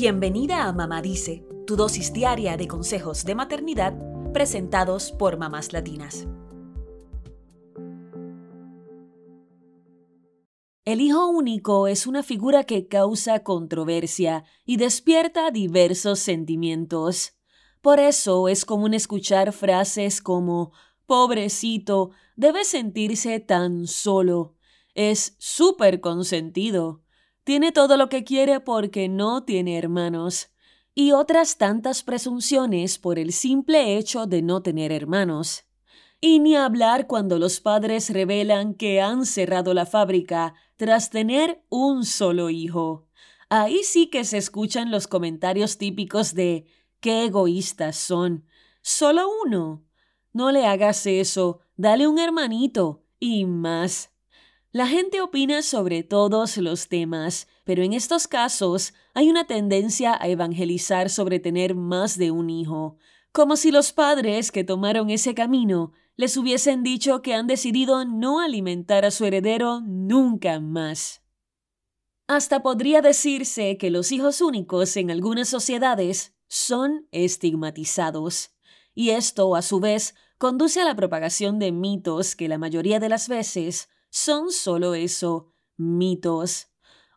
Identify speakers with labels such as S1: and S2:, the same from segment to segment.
S1: Bienvenida a Mamá Dice, tu dosis diaria de consejos de maternidad presentados por mamás latinas. El hijo único es una figura que causa controversia y despierta diversos sentimientos. Por eso es común escuchar frases como pobrecito, debe sentirse tan solo. Es súper consentido. Tiene todo lo que quiere porque no tiene hermanos. Y otras tantas presunciones por el simple hecho de no tener hermanos. Y ni hablar cuando los padres revelan que han cerrado la fábrica tras tener un solo hijo. Ahí sí que se escuchan los comentarios típicos de qué egoístas son. Solo uno. No le hagas eso, dale un hermanito y más. La gente opina sobre todos los temas, pero en estos casos hay una tendencia a evangelizar sobre tener más de un hijo, como si los padres que tomaron ese camino les hubiesen dicho que han decidido no alimentar a su heredero nunca más. Hasta podría decirse que los hijos únicos en algunas sociedades son estigmatizados, y esto, a su vez, conduce a la propagación de mitos que la mayoría de las veces son solo eso, mitos.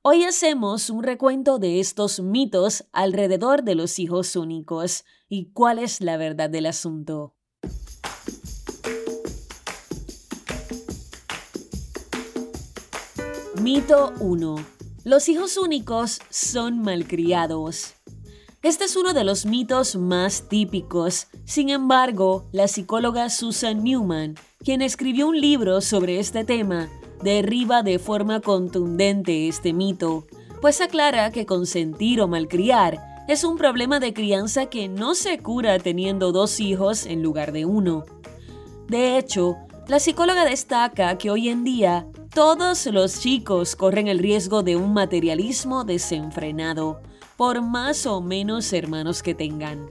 S1: Hoy hacemos un recuento de estos mitos alrededor de los hijos únicos y cuál es la verdad del asunto. Mito 1. Los hijos únicos son malcriados. Este es uno de los mitos más típicos. Sin embargo, la psicóloga Susan Newman, quien escribió un libro sobre este tema, derriba de forma contundente este mito, pues aclara que consentir o malcriar es un problema de crianza que no se cura teniendo dos hijos en lugar de uno. De hecho, la psicóloga destaca que hoy en día todos los chicos corren el riesgo de un materialismo desenfrenado, por más o menos hermanos que tengan.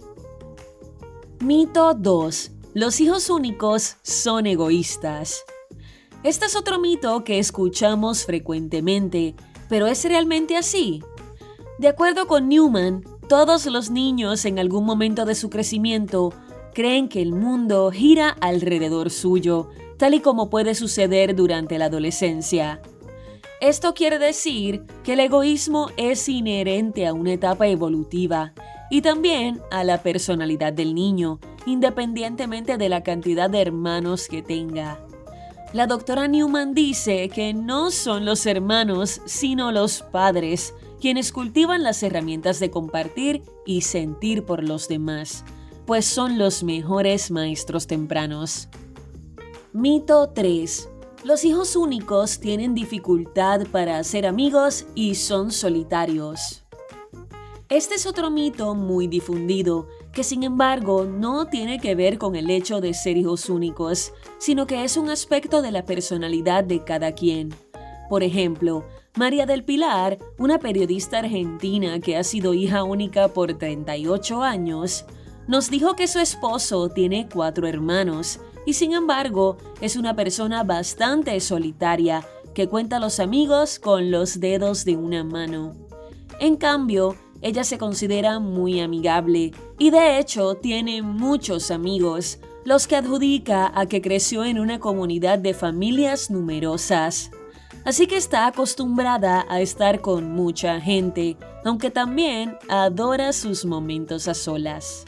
S1: Mito 2. Los hijos únicos son egoístas. Este es otro mito que escuchamos frecuentemente, pero ¿es realmente así? De acuerdo con Newman, todos los niños en algún momento de su crecimiento creen que el mundo gira alrededor suyo tal y como puede suceder durante la adolescencia. Esto quiere decir que el egoísmo es inherente a una etapa evolutiva y también a la personalidad del niño, independientemente de la cantidad de hermanos que tenga. La doctora Newman dice que no son los hermanos, sino los padres, quienes cultivan las herramientas de compartir y sentir por los demás, pues son los mejores maestros tempranos. Mito 3. Los hijos únicos tienen dificultad para hacer amigos y son solitarios. Este es otro mito muy difundido, que sin embargo no tiene que ver con el hecho de ser hijos únicos, sino que es un aspecto de la personalidad de cada quien. Por ejemplo, María del Pilar, una periodista argentina que ha sido hija única por 38 años, nos dijo que su esposo tiene cuatro hermanos y sin embargo es una persona bastante solitaria que cuenta a los amigos con los dedos de una mano. En cambio, ella se considera muy amigable y de hecho tiene muchos amigos, los que adjudica a que creció en una comunidad de familias numerosas. Así que está acostumbrada a estar con mucha gente, aunque también adora sus momentos a solas.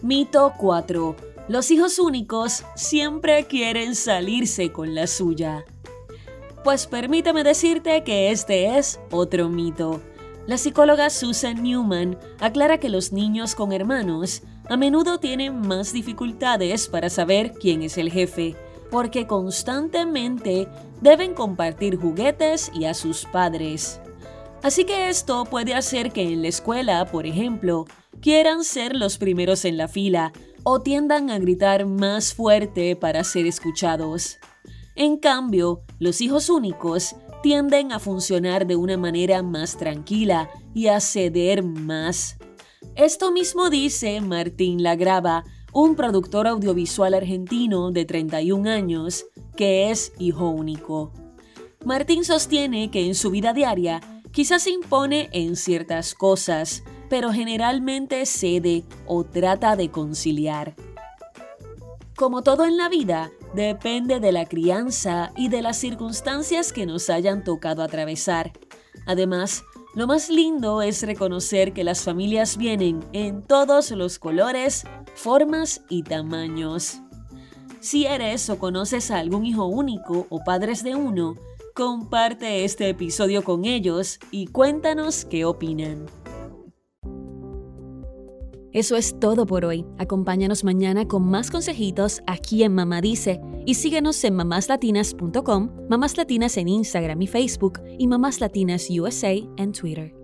S1: Mito 4. Los hijos únicos siempre quieren salirse con la suya. Pues permítame decirte que este es otro mito. La psicóloga Susan Newman aclara que los niños con hermanos a menudo tienen más dificultades para saber quién es el jefe, porque constantemente deben compartir juguetes y a sus padres. Así que esto puede hacer que en la escuela, por ejemplo, quieran ser los primeros en la fila o tiendan a gritar más fuerte para ser escuchados. En cambio, los hijos únicos tienden a funcionar de una manera más tranquila y a ceder más. Esto mismo dice Martín Lagrava, un productor audiovisual argentino de 31 años que es hijo único. Martín sostiene que en su vida diaria Quizás se impone en ciertas cosas, pero generalmente cede o trata de conciliar. Como todo en la vida, depende de la crianza y de las circunstancias que nos hayan tocado atravesar. Además, lo más lindo es reconocer que las familias vienen en todos los colores, formas y tamaños. Si eres o conoces a algún hijo único o padres de uno, comparte este episodio con ellos y cuéntanos qué opinan. Eso es todo por hoy. Acompáñanos mañana con más consejitos aquí en Mamá Dice y síguenos en mamáslatinas.com, Mamás Latinas en Instagram y Facebook y Mamás Latinas USA en Twitter.